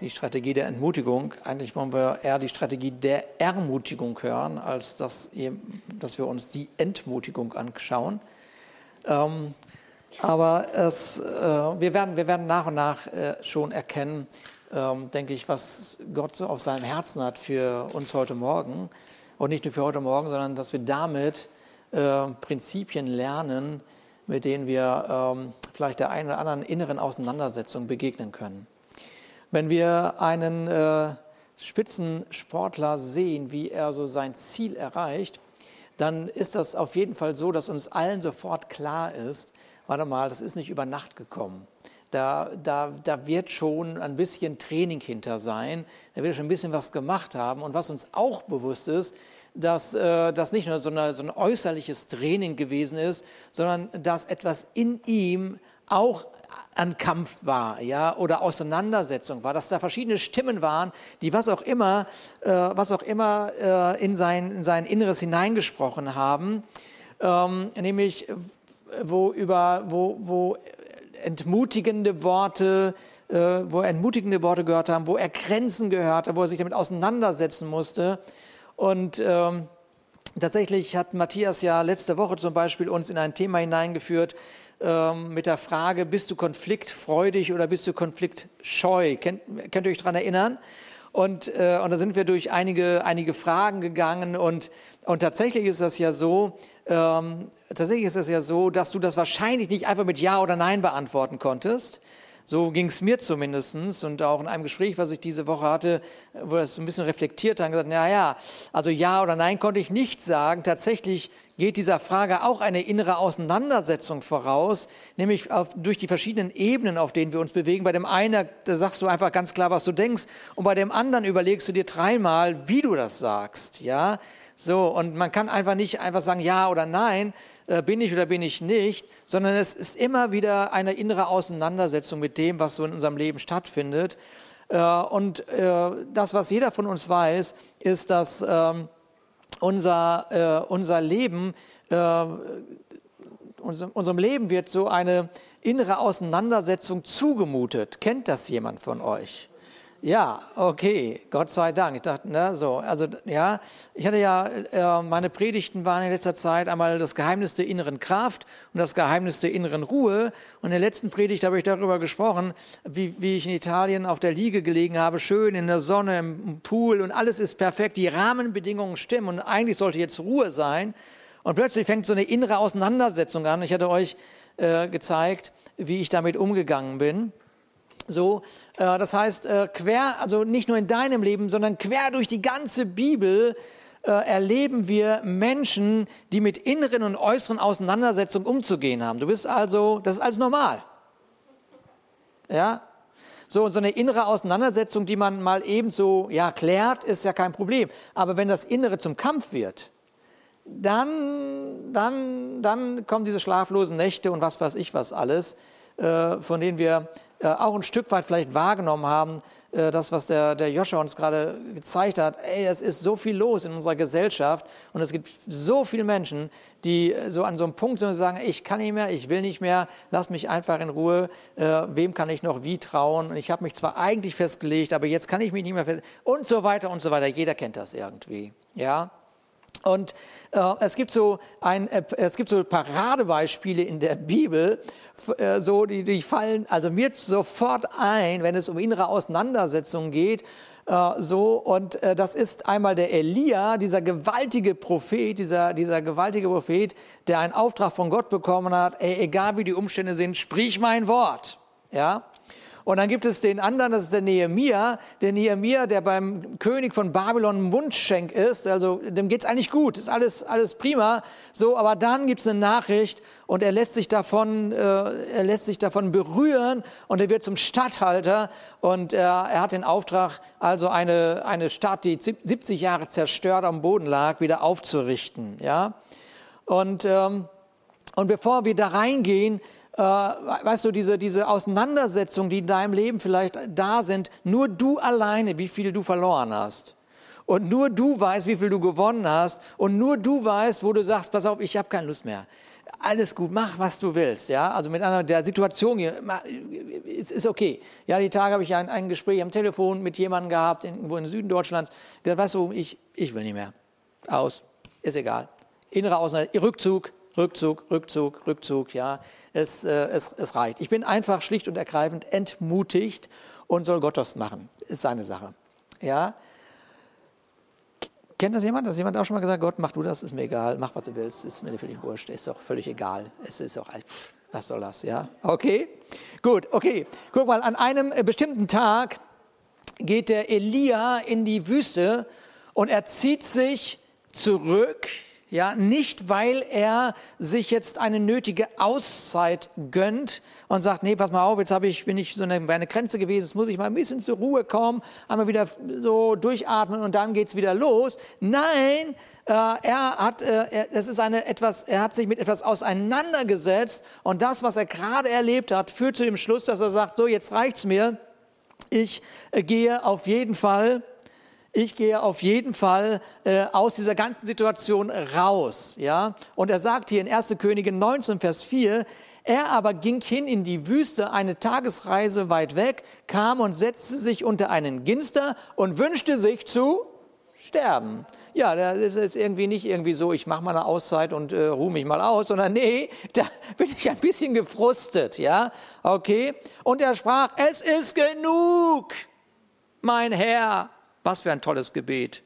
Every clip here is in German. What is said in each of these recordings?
die Strategie der Entmutigung. Eigentlich wollen wir eher die Strategie der Ermutigung hören, als dass, dass wir uns die Entmutigung anschauen. Ähm, aber es, äh, wir, werden, wir werden nach und nach äh, schon erkennen, ähm, denke ich, was Gott so auf seinem Herzen hat für uns heute Morgen. Und nicht nur für heute Morgen, sondern dass wir damit äh, Prinzipien lernen, mit denen wir ähm, vielleicht der einen oder anderen inneren Auseinandersetzung begegnen können. Wenn wir einen äh, Spitzensportler sehen, wie er so sein Ziel erreicht, dann ist das auf jeden Fall so, dass uns allen sofort klar ist, warte mal, das ist nicht über Nacht gekommen. Da, da, da wird schon ein bisschen Training hinter sein, da wird schon ein bisschen was gemacht haben. Und was uns auch bewusst ist, dass äh, das nicht nur so, eine, so ein äußerliches Training gewesen ist, sondern dass etwas in ihm auch an Kampf war, ja, oder Auseinandersetzung war, dass da verschiedene Stimmen waren, die was auch immer, äh, was auch immer äh, in, sein, in sein Inneres hineingesprochen haben, ähm, nämlich wo über, wo, wo entmutigende Worte, äh, wo er entmutigende Worte gehört haben, wo er Grenzen gehört hat, wo er sich damit auseinandersetzen musste. Und ähm, tatsächlich hat Matthias ja letzte Woche zum Beispiel uns in ein Thema hineingeführt, ähm, mit der Frage, bist du konfliktfreudig oder bist du konfliktscheu? Kennt, könnt ihr euch daran erinnern? Und, äh, und da sind wir durch einige, einige Fragen gegangen und, und tatsächlich ist das ja so, ähm, tatsächlich ist es ja so, dass du das wahrscheinlich nicht einfach mit Ja oder Nein beantworten konntest, so ging es mir zumindest und auch in einem Gespräch, was ich diese Woche hatte, wo das so ein bisschen reflektiert haben, gesagt, na ja, also ja oder nein konnte ich nicht sagen. Tatsächlich geht dieser Frage auch eine innere Auseinandersetzung voraus, nämlich auf, durch die verschiedenen Ebenen, auf denen wir uns bewegen. Bei dem einen, da sagst du einfach ganz klar, was du denkst, und bei dem anderen überlegst du dir dreimal, wie du das sagst, ja. So, und man kann einfach nicht einfach sagen ja oder nein, äh, bin ich oder bin ich nicht, sondern es ist immer wieder eine innere Auseinandersetzung mit dem, was so in unserem Leben stattfindet. Äh, und äh, das, was jeder von uns weiß, ist, dass ähm, unser, unser Leben, unserem Leben wird so eine innere Auseinandersetzung zugemutet. Kennt das jemand von euch? Ja, okay, Gott sei Dank. Ich dachte, ne, so, also ja, ich hatte ja, äh, meine Predigten waren in letzter Zeit einmal das Geheimnis der inneren Kraft und das Geheimnis der inneren Ruhe. Und in der letzten Predigt habe ich darüber gesprochen, wie, wie ich in Italien auf der Liege gelegen habe, schön in der Sonne, im Pool und alles ist perfekt, die Rahmenbedingungen stimmen und eigentlich sollte jetzt Ruhe sein. Und plötzlich fängt so eine innere Auseinandersetzung an. Ich hatte euch äh, gezeigt, wie ich damit umgegangen bin. So, das heißt, äh, quer, also nicht nur in deinem Leben, sondern quer durch die ganze Bibel äh, erleben wir Menschen, die mit inneren und äußeren Auseinandersetzungen umzugehen haben. Du bist also, das ist alles normal. Ja? So, so eine innere Auseinandersetzung, die man mal eben so, ja, klärt, ist ja kein Problem. Aber wenn das Innere zum Kampf wird, dann, dann, dann kommen diese schlaflosen Nächte und was weiß ich was alles, von denen wir äh, auch ein Stück weit vielleicht wahrgenommen haben, äh, das, was der, der Joshua uns gerade gezeigt hat, ey, es ist so viel los in unserer Gesellschaft und es gibt so viele Menschen, die so an so einem Punkt sind und sagen, ich kann nicht mehr, ich will nicht mehr, lass mich einfach in Ruhe, äh, wem kann ich noch wie trauen und ich habe mich zwar eigentlich festgelegt, aber jetzt kann ich mich nicht mehr festlegen und so weiter und so weiter. Jeder kennt das irgendwie, ja. Und äh, es gibt so ein, äh, es gibt so Paradebeispiele in der Bibel, äh, so die, die fallen also mir sofort ein, wenn es um innere Auseinandersetzungen geht. Äh, so und äh, das ist einmal der Elia, dieser gewaltige Prophet, dieser dieser gewaltige Prophet, der einen Auftrag von Gott bekommen hat. Ey, egal wie die Umstände sind, sprich mein Wort, ja. Und dann gibt es den anderen, das ist der Nehemia. Der Nehemia, der beim König von Babylon Mundschenk ist, also dem geht's eigentlich gut, ist alles, alles prima. So, aber dann gibt's eine Nachricht und er lässt sich davon, äh, er lässt sich davon berühren und er wird zum Statthalter und er, er hat den Auftrag, also eine, eine Stadt, die 70 Jahre zerstört am Boden lag, wieder aufzurichten, ja. Und, ähm, und bevor wir da reingehen, äh, weißt du, diese, diese Auseinandersetzungen, die in deinem Leben vielleicht da sind, nur du alleine, wie viel du verloren hast. Und nur du weißt, wie viel du gewonnen hast. Und nur du weißt, wo du sagst, pass auf, ich habe keine Lust mehr. alles gut, mach, was du willst, ja. Also mit einer der Situation hier, ist, ist okay. Ja, die Tage habe ich ein, ein Gespräch am Telefon mit jemandem gehabt, irgendwo im Süden Deutschlands, der weißt du, ich, ich will nicht mehr. Aus, ist egal. Innere Außenseite, Rückzug, Rückzug, Rückzug, Rückzug, ja. Es, äh, es, es reicht. Ich bin einfach schlicht und ergreifend entmutigt und soll Gott das machen. Ist seine Sache. Ja. Kennt das jemand? Hat jemand auch schon mal gesagt, Gott, mach du das, ist mir egal, mach was du willst, ist mir völlig wurscht, ist doch völlig egal. Es ist auch, was soll das, ja? Okay, gut, okay. Guck mal, an einem äh, bestimmten Tag geht der Elia in die Wüste und er zieht sich zurück ja, nicht weil er sich jetzt eine nötige Auszeit gönnt und sagt, nee, pass mal auf, jetzt habe ich, bin ich so eine, eine Grenze gewesen, jetzt muss ich mal ein bisschen zur Ruhe kommen, einmal wieder so durchatmen und dann geht's wieder los. Nein, äh, er hat, äh, er, das ist eine etwas, er hat sich mit etwas auseinandergesetzt und das, was er gerade erlebt hat, führt zu dem Schluss, dass er sagt, so, jetzt reicht's mir. Ich äh, gehe auf jeden Fall ich gehe auf jeden Fall äh, aus dieser ganzen Situation raus. Ja? Und er sagt hier in 1. Könige 19, Vers 4, er aber ging hin in die Wüste, eine Tagesreise weit weg, kam und setzte sich unter einen Ginster und wünschte sich zu sterben. Ja, das ist irgendwie nicht irgendwie so, ich mache mal eine Auszeit und äh, ruhe mich mal aus, sondern nee, da bin ich ein bisschen gefrustet, ja, okay. Und er sprach, es ist genug, mein Herr, was für ein tolles Gebet.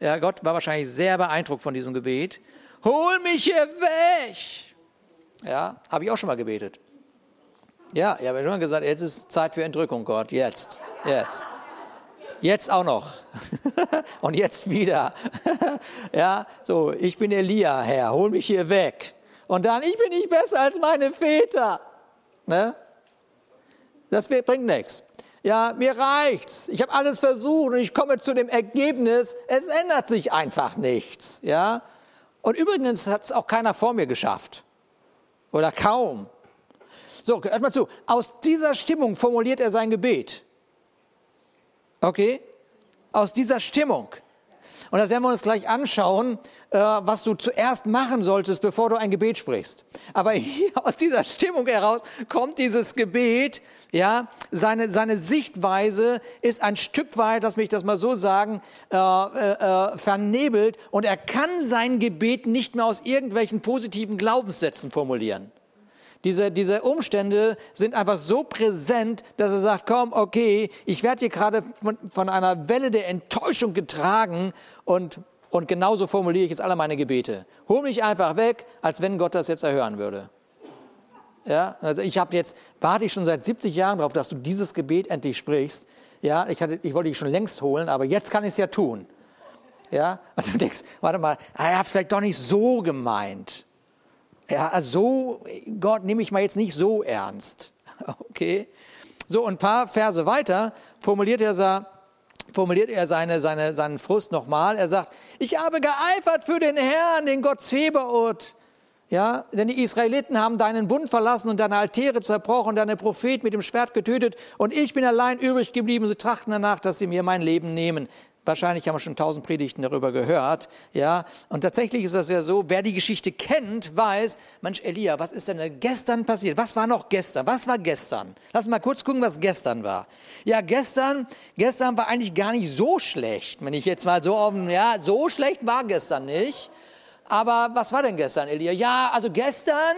Ja, Gott war wahrscheinlich sehr beeindruckt von diesem Gebet. Hol mich hier weg! Ja, habe ich auch schon mal gebetet. Ja, ich habe schon gesagt, jetzt ist Zeit für Entrückung, Gott. Jetzt, jetzt. Jetzt auch noch. Und jetzt wieder. ja, so, ich bin Elia, Herr, hol mich hier weg. Und dann, ich bin nicht besser als meine Väter. Ne? Das bringt nichts ja, mir reicht's. Ich habe alles versucht und ich komme zu dem Ergebnis, es ändert sich einfach nichts, ja. Und übrigens hat es auch keiner vor mir geschafft. Oder kaum. So, hört mal zu. Aus dieser Stimmung formuliert er sein Gebet. Okay? Aus dieser Stimmung. Und das werden wir uns gleich anschauen, äh, was du zuerst machen solltest, bevor du ein Gebet sprichst. Aber hier aus dieser Stimmung heraus kommt dieses Gebet, ja, seine, seine Sichtweise ist ein Stück weit, lass mich das mal so sagen, äh, äh, äh, vernebelt und er kann sein Gebet nicht mehr aus irgendwelchen positiven Glaubenssätzen formulieren. Diese, diese Umstände sind einfach so präsent, dass er sagt, komm, okay, ich werde hier gerade von, von einer Welle der Enttäuschung getragen und, und genauso formuliere ich jetzt alle meine Gebete. Hol mich einfach weg, als wenn Gott das jetzt erhören würde. Ja, also ich habe jetzt, warte ich schon seit 70 Jahren darauf, dass du dieses Gebet endlich sprichst. Ja, ich, hatte, ich wollte dich schon längst holen, aber jetzt kann ich es ja tun. Ja, und du denkst, warte mal, er hat vielleicht doch nicht so gemeint. Ja, also Gott nehme ich mal jetzt nicht so ernst. Okay. So, ein paar Verse weiter formuliert er, formuliert er seine, seine, seinen Frust nochmal. Er sagt, ich habe geeifert für den Herrn, den Gott Zebaoth. Ja, denn die Israeliten haben deinen Bund verlassen und deine Altäre zerbrochen, deine Prophet mit dem Schwert getötet und ich bin allein übrig geblieben. Sie trachten danach, dass sie mir mein Leben nehmen. Wahrscheinlich haben wir schon tausend Predigten darüber gehört. Ja, und tatsächlich ist das ja so, wer die Geschichte kennt, weiß, Mensch, Elia, was ist denn gestern passiert? Was war noch gestern? Was war gestern? Lass mal kurz gucken, was gestern war. Ja, gestern, gestern war eigentlich gar nicht so schlecht. Wenn ich jetzt mal so auf, ja, so schlecht war gestern nicht. Aber was war denn gestern, Elia? Ja, also gestern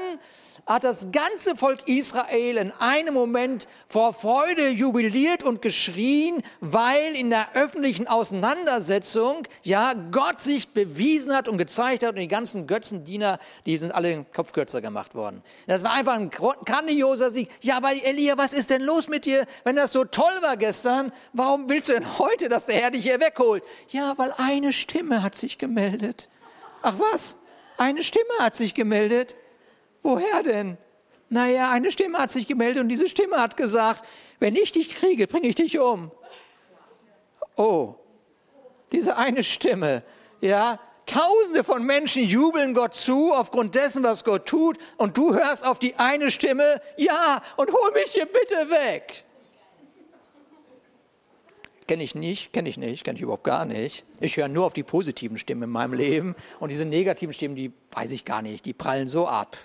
hat das ganze Volk Israel in einem Moment vor Freude jubiliert und geschrien, weil in der öffentlichen Auseinandersetzung ja Gott sich bewiesen hat und gezeigt hat und die ganzen Götzendiener, die sind alle den Kopf kürzer gemacht worden. Das war einfach ein grandioser Sieg. Ja, aber Elia, was ist denn los mit dir? Wenn das so toll war gestern, warum willst du denn heute, dass der Herr dich hier wegholt? Ja, weil eine Stimme hat sich gemeldet. Ach was? Eine Stimme hat sich gemeldet. Woher denn? Naja, eine Stimme hat sich gemeldet und diese Stimme hat gesagt, wenn ich dich kriege, bringe ich dich um. Oh, diese eine Stimme, ja, Tausende von Menschen jubeln Gott zu aufgrund dessen, was Gott tut, und du hörst auf die eine Stimme, ja, und hol mich hier bitte weg. Kenne ich nicht, kenne ich nicht, kenne ich überhaupt gar nicht. Ich höre nur auf die positiven Stimmen in meinem Leben und diese negativen Stimmen, die weiß ich gar nicht, die prallen so ab.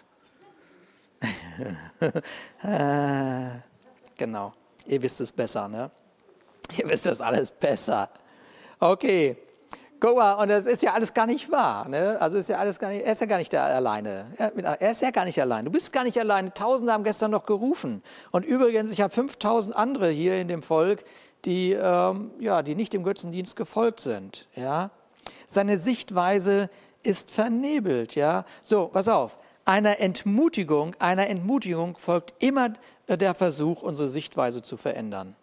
genau, ihr wisst es besser, ne? Ihr wisst das alles besser. Okay, guck mal, und das ist ja alles gar nicht wahr. Ne? Also ist ja alles gar nicht, er ist ja gar nicht da alleine. Er ist ja gar nicht allein. Du bist gar nicht alleine. Tausende haben gestern noch gerufen. Und übrigens, ich habe 5000 andere hier in dem Volk, die, ähm, ja, die nicht dem Götzendienst gefolgt sind. Ja? Seine Sichtweise ist vernebelt. Ja? So, pass auf. Einer Entmutigung, einer Entmutigung folgt immer der Versuch, unsere Sichtweise zu verändern.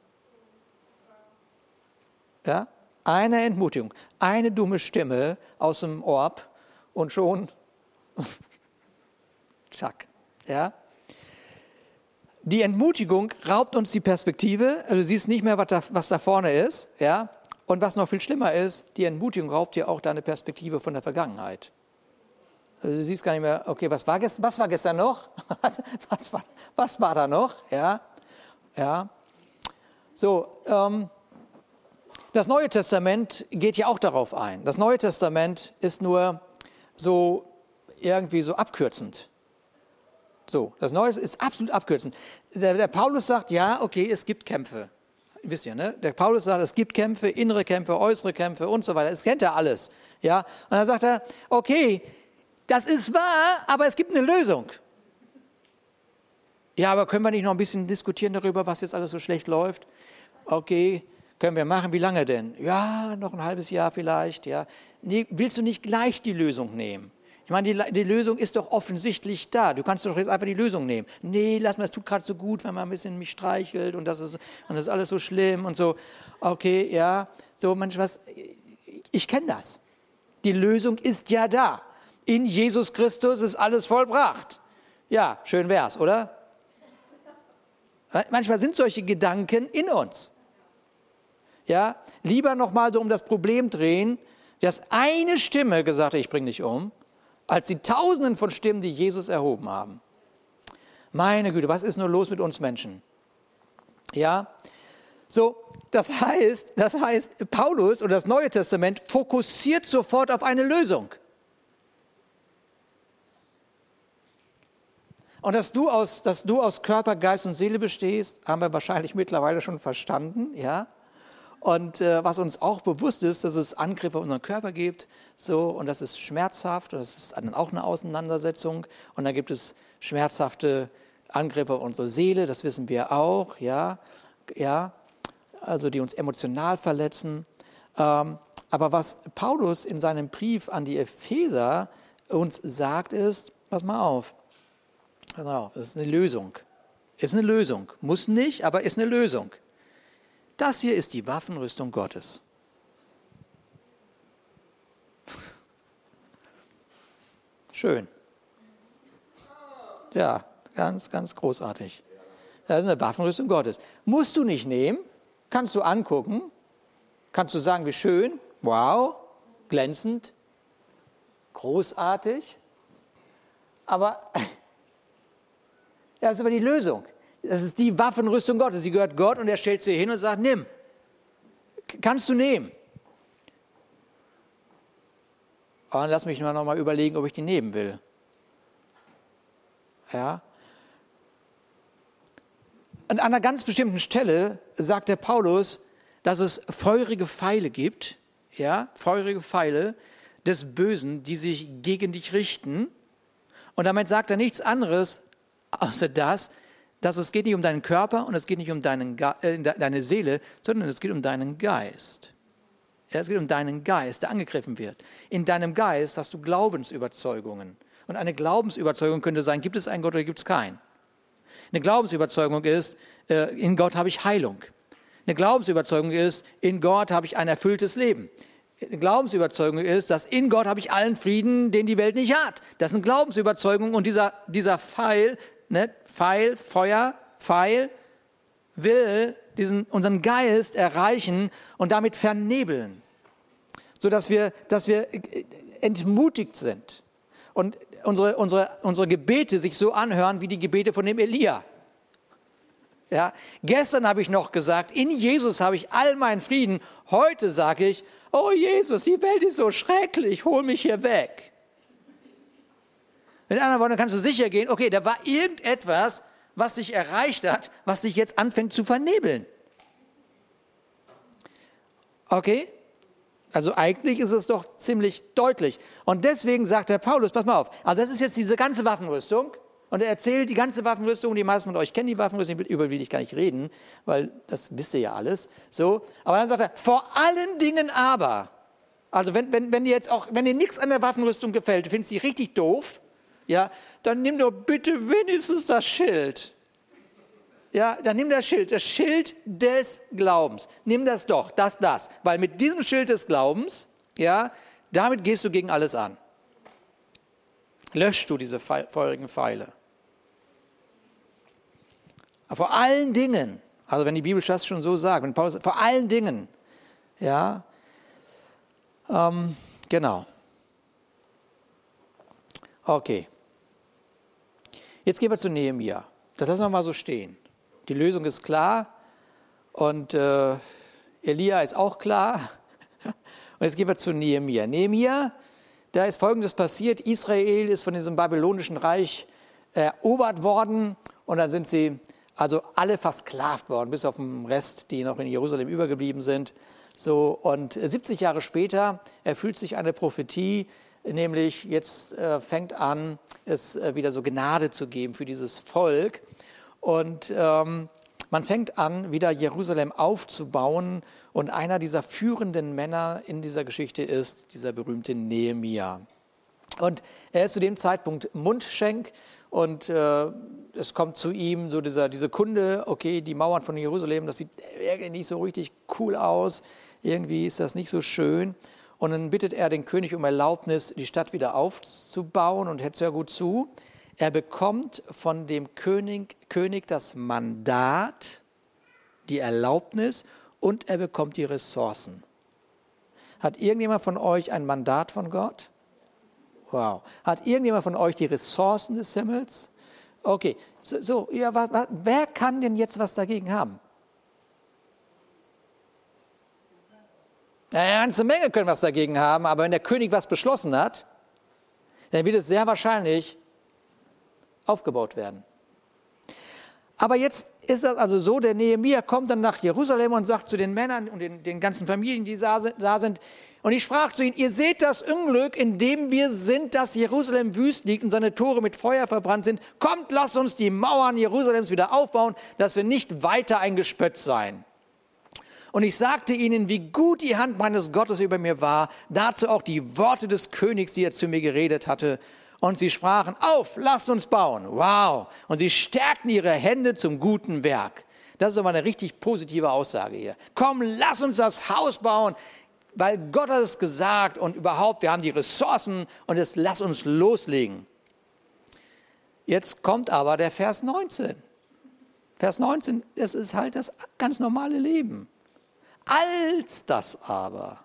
Ja? Eine Entmutigung, eine dumme Stimme aus dem Orb und schon, zack. Ja? Die Entmutigung raubt uns die Perspektive. Also du siehst nicht mehr, was da, was da vorne ist. Ja? Und was noch viel schlimmer ist, die Entmutigung raubt dir auch deine Perspektive von der Vergangenheit. Also du siehst gar nicht mehr, okay, was war gestern, was war gestern noch? was, war, was war da noch? Ja, ja. So, ähm, das Neue Testament geht ja auch darauf ein. Das Neue Testament ist nur so irgendwie so abkürzend. So, das Neue ist absolut abkürzend. Der, der Paulus sagt, ja, okay, es gibt Kämpfe. Wisst ihr, ne? Der Paulus sagt, es gibt Kämpfe, innere Kämpfe, äußere Kämpfe und so weiter. Das kennt er alles. Ja? Und dann sagt er, okay, das ist wahr, aber es gibt eine Lösung. Ja, aber können wir nicht noch ein bisschen diskutieren darüber, was jetzt alles so schlecht läuft? Okay, können wir machen. Wie lange denn? Ja, noch ein halbes Jahr vielleicht. Ja. Nee, willst du nicht gleich die Lösung nehmen? Ich meine, die, die, Lösung ist doch offensichtlich da. Du kannst doch jetzt einfach die Lösung nehmen. Nee, lass mal, es tut gerade so gut, wenn man ein bisschen mich streichelt und das ist, und das ist alles so schlimm und so. Okay, ja, so, manch was. Ich kenne das. Die Lösung ist ja da. In Jesus Christus ist alles vollbracht. Ja, schön wär's, oder? Manchmal sind solche Gedanken in uns. Ja, lieber nochmal so um das Problem drehen, dass eine Stimme gesagt hat, ich bringe dich um, als die Tausenden von Stimmen, die Jesus erhoben haben. Meine Güte, was ist nur los mit uns Menschen? Ja, so, das heißt, das heißt, Paulus oder das Neue Testament fokussiert sofort auf eine Lösung. Und dass du aus, dass du aus Körper, Geist und Seele bestehst, haben wir wahrscheinlich mittlerweile schon verstanden, ja. Und äh, was uns auch bewusst ist, dass es Angriffe auf unseren Körper gibt, so, und das ist schmerzhaft, und das ist dann auch eine Auseinandersetzung. Und dann gibt es schmerzhafte Angriffe auf unsere Seele, das wissen wir auch, ja, ja, also die uns emotional verletzen. Ähm, aber was Paulus in seinem Brief an die Epheser uns sagt, ist, pass mal auf, auf, das ist eine Lösung. Ist eine Lösung. Muss nicht, aber ist eine Lösung. Das hier ist die Waffenrüstung Gottes. Schön. Ja, ganz, ganz großartig. Das ist eine Waffenrüstung Gottes. Musst du nicht nehmen, kannst du angucken, kannst du sagen, wie schön, wow, glänzend, großartig. Aber das ist aber die Lösung. Das ist die Waffenrüstung Gottes. Sie gehört Gott und er stellt sie hin und sagt, nimm. Kannst du nehmen. Und lass mich mal noch mal überlegen, ob ich die nehmen will. Ja. An einer ganz bestimmten Stelle sagt der Paulus, dass es feurige Pfeile gibt, ja, feurige Pfeile des Bösen, die sich gegen dich richten. Und damit sagt er nichts anderes, außer das, dass es geht nicht um deinen Körper und es geht nicht um deinen, äh, deine Seele, sondern es geht um deinen Geist. Es geht um deinen Geist, der angegriffen wird. In deinem Geist hast du Glaubensüberzeugungen. Und eine Glaubensüberzeugung könnte sein, gibt es einen Gott oder gibt es keinen? Eine Glaubensüberzeugung ist, äh, in Gott habe ich Heilung. Eine Glaubensüberzeugung ist, in Gott habe ich ein erfülltes Leben. Eine Glaubensüberzeugung ist, dass in Gott habe ich allen Frieden, den die Welt nicht hat. Das ist eine Glaubensüberzeugung und dieser, dieser Pfeil ne, Pfeil, Feuer, Pfeil will diesen, unseren Geist erreichen und damit vernebeln, sodass wir, dass wir entmutigt sind und unsere, unsere, unsere Gebete sich so anhören wie die Gebete von dem Elia. Ja, gestern habe ich noch gesagt, in Jesus habe ich all meinen Frieden. Heute sage ich, oh Jesus, die Welt ist so schrecklich, hol mich hier weg. Mit anderen Worten kannst du sicher gehen, okay, da war irgendetwas, was dich erreicht hat, was dich jetzt anfängt zu vernebeln. Okay? Also eigentlich ist es doch ziemlich deutlich. Und deswegen sagt der Paulus, pass mal auf, also das ist jetzt diese ganze Waffenrüstung. Und er erzählt die ganze Waffenrüstung, die meisten von euch kennen die Waffenrüstung, über die ich gar nicht reden, weil das wisst ihr ja alles. So. Aber dann sagt er, vor allen Dingen aber, also wenn, wenn, wenn dir jetzt auch, wenn dir nichts an der Waffenrüstung gefällt, du findest die richtig doof, ja, dann nimm doch bitte wenigstens das Schild. Ja, dann nimm das Schild, das Schild des Glaubens. Nimm das doch, das, das. Weil mit diesem Schild des Glaubens, ja, damit gehst du gegen alles an. Löschst du diese feurigen Pfeile. Aber vor allen Dingen, also wenn die Bibel das schon so sagt, wenn Paulus, vor allen Dingen, ja, ähm, genau. Okay. Jetzt gehen wir zu Nehemiah. Das lassen wir mal so stehen. Die Lösung ist klar und äh, Elia ist auch klar. Und jetzt gehen wir zu Nehemiah. Nehemiah, da ist Folgendes passiert. Israel ist von diesem babylonischen Reich erobert worden und dann sind sie also alle versklavt worden, bis auf den Rest, die noch in Jerusalem übergeblieben sind. So, und 70 Jahre später erfüllt sich eine Prophetie, nämlich jetzt äh, fängt an, es äh, wieder so Gnade zu geben für dieses Volk. Und ähm, man fängt an, wieder Jerusalem aufzubauen. Und einer dieser führenden Männer in dieser Geschichte ist dieser berühmte Nehemia. Und er ist zu dem Zeitpunkt Mundschenk und äh, es kommt zu ihm so dieser, diese Kunde, okay, die Mauern von Jerusalem, das sieht irgendwie nicht so richtig cool aus, irgendwie ist das nicht so schön. Und dann bittet er den König um Erlaubnis, die Stadt wieder aufzubauen und hört sehr gut zu. Er bekommt von dem König, König das Mandat, die Erlaubnis und er bekommt die Ressourcen. Hat irgendjemand von euch ein Mandat von Gott? Wow. Hat irgendjemand von euch die Ressourcen des Himmels? Okay, so, so ja, wa, wa, wer kann denn jetzt was dagegen haben? Eine ganze Menge können was dagegen haben, aber wenn der König was beschlossen hat, dann wird es sehr wahrscheinlich aufgebaut werden. Aber jetzt ist das also so, der Nehemiah kommt dann nach Jerusalem und sagt zu den Männern und den, den ganzen Familien, die da sind, und ich sprach zu ihnen, ihr seht das Unglück, in dem wir sind, dass Jerusalem wüst liegt und seine Tore mit Feuer verbrannt sind. Kommt, lasst uns die Mauern Jerusalems wieder aufbauen, dass wir nicht weiter ein Gespötz seien. Und ich sagte ihnen, wie gut die Hand meines Gottes über mir war, dazu auch die Worte des Königs, die er zu mir geredet hatte. Und sie sprachen, auf, lasst uns bauen. Wow. Und sie stärkten ihre Hände zum guten Werk. Das ist aber eine richtig positive Aussage hier. Komm, lass uns das Haus bauen weil Gott hat es gesagt und überhaupt, wir haben die Ressourcen und jetzt lass uns loslegen. Jetzt kommt aber der Vers 19. Vers 19, das ist halt das ganz normale Leben. Als das aber,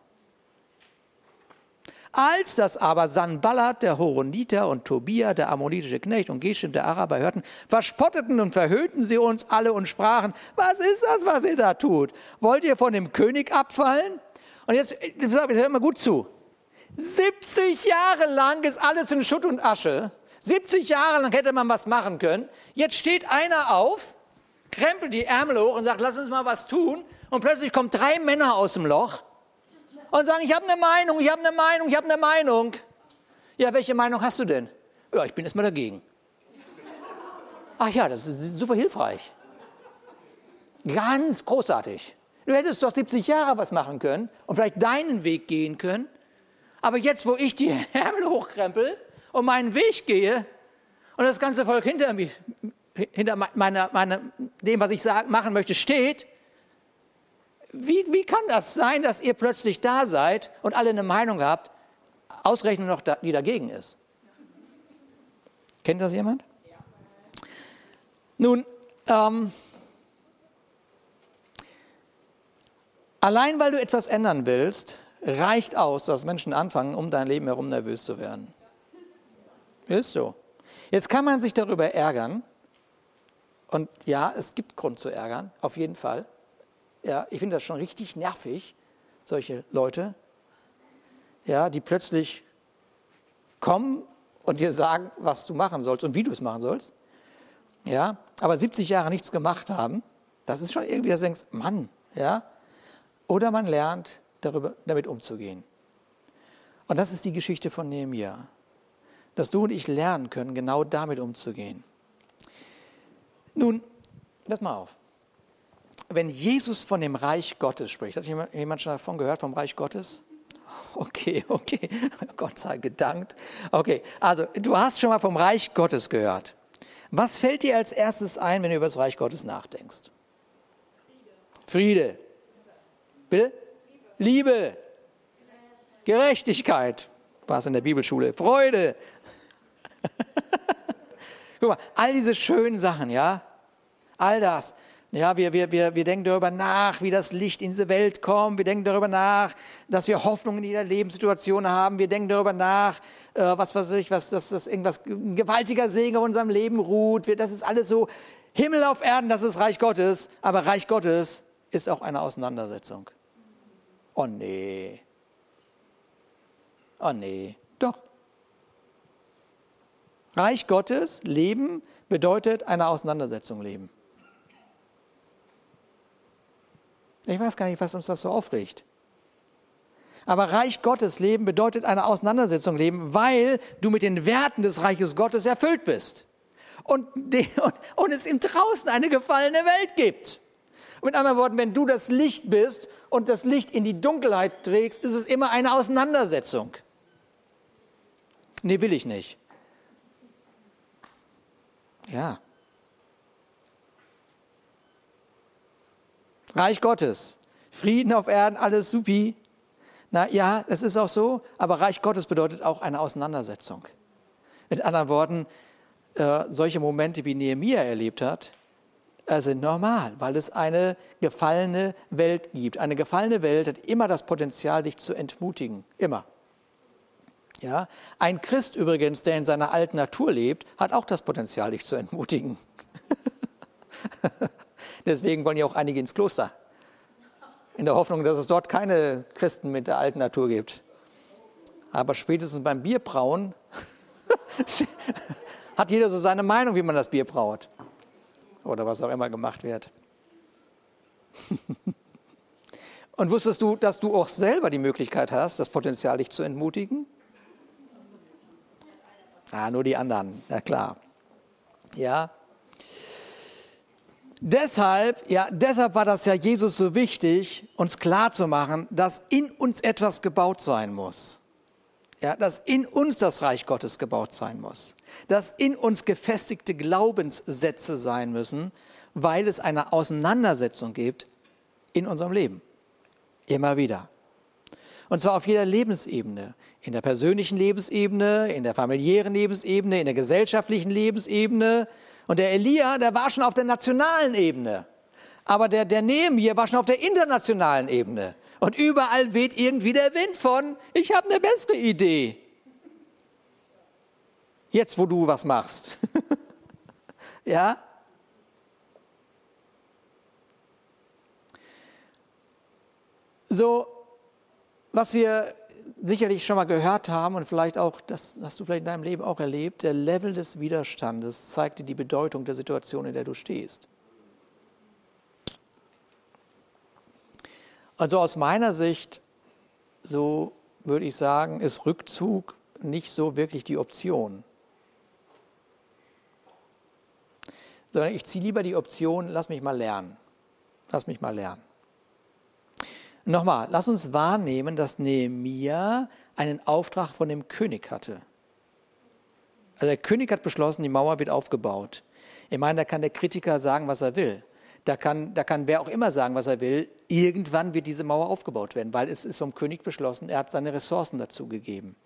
als das aber Sanballat, der Horoniter und Tobia, der ammonitische Knecht und Geshem, der Araber, hörten, verspotteten und verhöhnten sie uns alle und sprachen, was ist das, was ihr da tut? Wollt ihr von dem König abfallen? Und jetzt, hört mal gut zu. 70 Jahre lang ist alles in Schutt und Asche. 70 Jahre lang hätte man was machen können. Jetzt steht einer auf, krempelt die Ärmel hoch und sagt, lass uns mal was tun. Und plötzlich kommen drei Männer aus dem Loch und sagen, ich habe eine Meinung, ich habe eine Meinung, ich habe eine Meinung. Ja, welche Meinung hast du denn? Ja, ich bin erstmal dagegen. Ach ja, das ist super hilfreich. Ganz großartig. Du hättest doch 70 Jahre was machen können und vielleicht deinen Weg gehen können. Aber jetzt, wo ich die Ärmel hochkrempel und meinen Weg gehe und das ganze Volk hinter mir, hinter meiner, meiner, dem, was ich sagen, machen möchte, steht, wie, wie kann das sein, dass ihr plötzlich da seid und alle eine Meinung habt, ausrechnen noch, die dagegen ist? Kennt das jemand? Nun, ähm, Allein weil du etwas ändern willst, reicht aus, dass Menschen anfangen, um dein Leben herum nervös zu werden. Ist so. Jetzt kann man sich darüber ärgern. Und ja, es gibt Grund zu ärgern, auf jeden Fall. Ja, ich finde das schon richtig nervig, solche Leute, ja, die plötzlich kommen und dir sagen, was du machen sollst und wie du es machen sollst. Ja, aber 70 Jahre nichts gemacht haben, das ist schon irgendwie, dass du denkst, Mann, ja. Oder man lernt, darüber, damit umzugehen. Und das ist die Geschichte von Nehemiah. Dass du und ich lernen können, genau damit umzugehen. Nun, lass mal auf. Wenn Jesus von dem Reich Gottes spricht, hat jemand schon davon gehört, vom Reich Gottes? Okay, okay, Gott sei gedankt. Okay, also du hast schon mal vom Reich Gottes gehört. Was fällt dir als erstes ein, wenn du über das Reich Gottes nachdenkst? Friede. Friede. Bitte? Liebe. Liebe. Gerechtigkeit. War in der Bibelschule? Freude. Guck mal, all diese schönen Sachen, ja? All das. Ja, wir, wir, wir, wir denken darüber nach, wie das Licht in diese Welt kommt. Wir denken darüber nach, dass wir Hoffnung in jeder Lebenssituation haben. Wir denken darüber nach, äh, was weiß ich, was, dass, dass irgendwas ein gewaltiger Segen auf unserem Leben ruht. Das ist alles so Himmel auf Erden, das ist Reich Gottes. Aber Reich Gottes ist auch eine Auseinandersetzung. Oh nee. Oh nee. Doch. Reich Gottes, Leben, bedeutet eine Auseinandersetzung leben. Ich weiß gar nicht, was uns das so aufregt. Aber Reich Gottes leben bedeutet eine Auseinandersetzung leben, weil du mit den Werten des Reiches Gottes erfüllt bist. Und, die, und, und es im Draußen eine gefallene Welt gibt. Mit anderen Worten, wenn du das Licht bist und das Licht in die Dunkelheit trägst, ist es immer eine Auseinandersetzung. Nee, will ich nicht. Ja. Reich Gottes, Frieden auf Erden, alles supi. Na ja, es ist auch so, aber Reich Gottes bedeutet auch eine Auseinandersetzung. Mit anderen Worten, äh, solche Momente, wie Nehemiah erlebt hat, äh, sind normal, weil es eine gefallene Welt gibt. Eine gefallene Welt hat immer das Potenzial, dich zu entmutigen. Immer. Ja? Ein Christ übrigens, der in seiner alten Natur lebt, hat auch das Potenzial, dich zu entmutigen. Deswegen wollen ja auch einige ins Kloster. In der Hoffnung, dass es dort keine Christen mit der alten Natur gibt. Aber spätestens beim Bierbrauen hat jeder so seine Meinung, wie man das Bier braut. Oder was auch immer gemacht wird. Und wusstest du, dass du auch selber die Möglichkeit hast, das Potenzial, dich zu entmutigen? Ah, nur die anderen, na klar. Ja. Deshalb, ja, deshalb war das ja Jesus so wichtig, uns klarzumachen, dass in uns etwas gebaut sein muss. Ja, dass in uns das Reich Gottes gebaut sein muss. Dass in uns gefestigte Glaubenssätze sein müssen, weil es eine Auseinandersetzung gibt in unserem Leben. Immer wieder. Und zwar auf jeder Lebensebene. In der persönlichen Lebensebene, in der familiären Lebensebene, in der gesellschaftlichen Lebensebene. Und der Elia, der war schon auf der nationalen Ebene. Aber der, der hier war schon auf der internationalen Ebene. Und überall weht irgendwie der Wind von, ich habe eine bessere Idee. Jetzt, wo du was machst. ja? So, was wir sicherlich schon mal gehört haben und vielleicht auch, das hast du vielleicht in deinem Leben auch erlebt, der Level des Widerstandes zeigt dir die Bedeutung der Situation, in der du stehst. Also aus meiner Sicht, so würde ich sagen, ist Rückzug nicht so wirklich die Option. Sondern ich ziehe lieber die Option, lass mich mal lernen. Lass mich mal lernen. Nochmal, lass uns wahrnehmen, dass Nehemia einen Auftrag von dem König hatte. Also der König hat beschlossen, die Mauer wird aufgebaut. Ich meine, da kann der Kritiker sagen, was er will. Da kann, da kann wer auch immer sagen, was er will. Irgendwann wird diese Mauer aufgebaut werden, weil es ist vom König beschlossen, er hat seine Ressourcen dazu gegeben.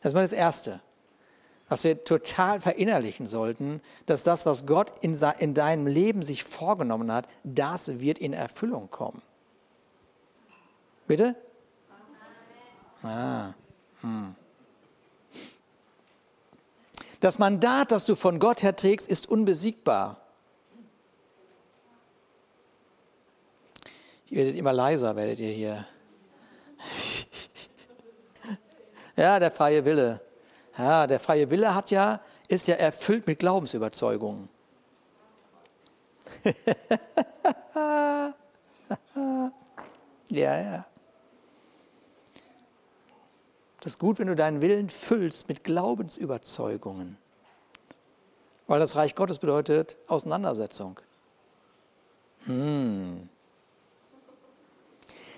Das ist mal das Erste. Was wir total verinnerlichen sollten, dass das, was Gott in, in deinem Leben sich vorgenommen hat, das wird in Erfüllung kommen. Bitte? Ah. Hm. Das Mandat, das du von Gott her trägst, ist unbesiegbar. Ihr werdet immer leiser, werdet ihr hier. ja, der freie Wille. Ja, der freie Wille hat ja, ist ja erfüllt mit Glaubensüberzeugungen. ja, ja. Das ist gut, wenn du deinen Willen füllst mit Glaubensüberzeugungen. Weil das Reich Gottes bedeutet Auseinandersetzung. Hm.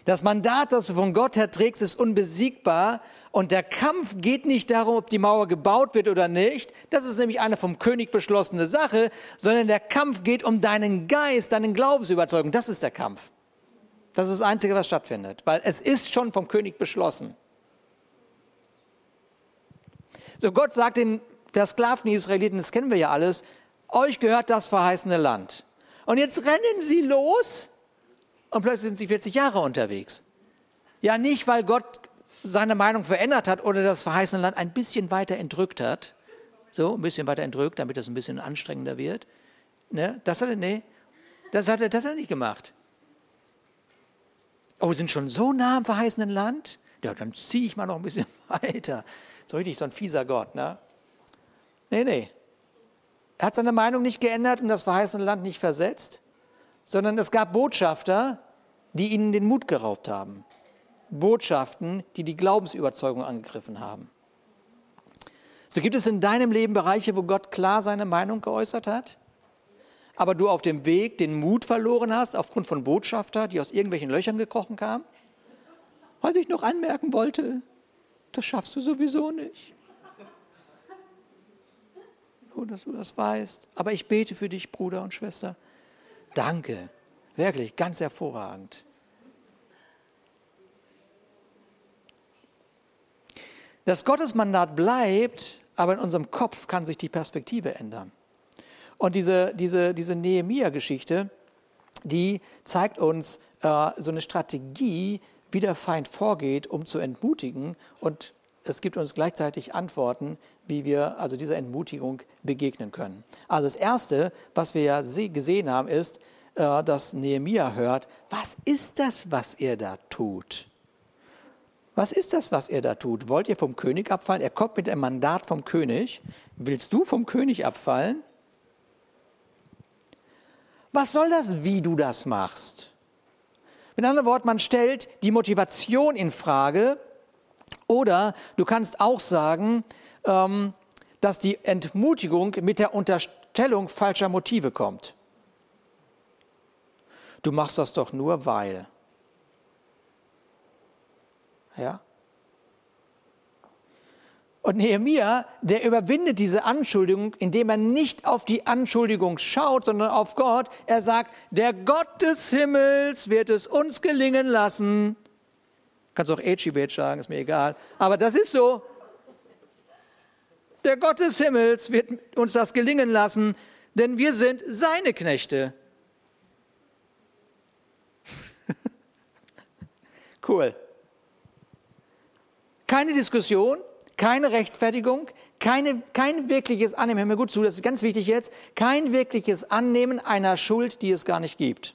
Das Mandat, das du von Gott her trägst, ist unbesiegbar und der Kampf geht nicht darum, ob die Mauer gebaut wird oder nicht. Das ist nämlich eine vom König beschlossene Sache, sondern der Kampf geht um deinen Geist, deinen Glaubensüberzeugung. Das ist der Kampf. Das ist das Einzige, was stattfindet, weil es ist schon vom König beschlossen. So Gott sagt den Versklaven Israeliten, das kennen wir ja alles, euch gehört das verheißene Land. Und jetzt rennen sie los und plötzlich sind sie 40 Jahre unterwegs. Ja, nicht, weil Gott seine Meinung verändert hat oder das verheißene Land ein bisschen weiter entrückt hat. So, ein bisschen weiter entrückt, damit das ein bisschen anstrengender wird. Ne? Das hat er, nee, das hat er, das hat er nicht gemacht. Oh, wir sind schon so nah am verheißenen Land? Ja, dann ziehe ich mal noch ein bisschen weiter. So richtig so ein fieser Gott, ne? Nee, nee. Er hat seine Meinung nicht geändert und das verheißene Land nicht versetzt, sondern es gab Botschafter, die ihnen den Mut geraubt haben. Botschaften, die die Glaubensüberzeugung angegriffen haben. So gibt es in deinem Leben Bereiche, wo Gott klar seine Meinung geäußert hat, aber du auf dem Weg den Mut verloren hast aufgrund von Botschafter, die aus irgendwelchen Löchern gekrochen kamen. Was ich noch anmerken wollte, das schaffst du sowieso nicht gut, dass du das weißt. Aber ich bete für dich, Bruder und Schwester. Danke. Wirklich, ganz hervorragend. Das Gottesmandat bleibt, aber in unserem Kopf kann sich die Perspektive ändern. Und diese, diese, diese Nehemia-Geschichte, die zeigt uns äh, so eine Strategie, wie der Feind vorgeht, um zu entmutigen und es gibt uns gleichzeitig Antworten, wie wir also dieser Entmutigung begegnen können. Also das Erste, was wir ja gesehen haben, ist, äh, dass Nehemia hört, was ist das, was er da tut? Was ist das, was er da tut? Wollt ihr vom König abfallen? Er kommt mit einem Mandat vom König. Willst du vom König abfallen? Was soll das, wie du das machst? Mit anderen Worten, man stellt die Motivation in Frage, oder du kannst auch sagen, ähm, dass die Entmutigung mit der Unterstellung falscher Motive kommt. Du machst das doch nur, weil. Ja? Und Nehemiah, der überwindet diese Anschuldigung, indem er nicht auf die Anschuldigung schaut, sondern auf Gott. Er sagt, der Gott des Himmels wird es uns gelingen lassen, Kannst auch Echibet sagen, ist mir egal. Aber das ist so. Der Gott des Himmels wird uns das gelingen lassen, denn wir sind seine Knechte. cool. Keine Diskussion, keine Rechtfertigung, keine, kein wirkliches Annehmen, hör mir gut zu, das ist ganz wichtig jetzt, kein wirkliches Annehmen einer Schuld, die es gar nicht gibt.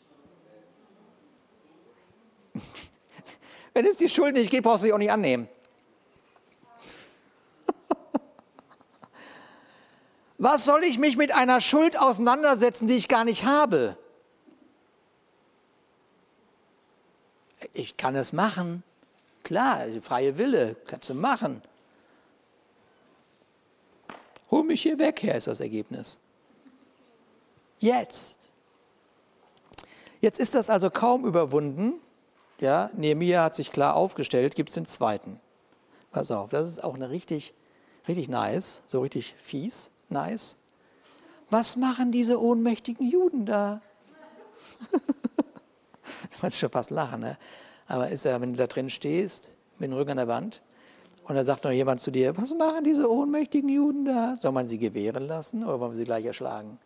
Wenn es die Schuld nicht gibt, brauchst du sie auch nicht annehmen. Was soll ich mich mit einer Schuld auseinandersetzen, die ich gar nicht habe? Ich kann es machen. Klar, freie Wille, kannst du machen. Hol mich hier weg her, ist das Ergebnis. Jetzt. Jetzt ist das also kaum überwunden. Ja, Nehemiah hat sich klar aufgestellt, gibt es den zweiten. Pass auf, das ist auch eine richtig, richtig nice, so richtig fies, nice. Was machen diese ohnmächtigen Juden da? du kannst schon fast lachen, ne? Aber ist ja, wenn du da drin stehst, mit dem Rücken an der Wand, und da sagt noch jemand zu dir, was machen diese ohnmächtigen Juden da? Soll man sie gewähren lassen oder wollen wir sie gleich erschlagen?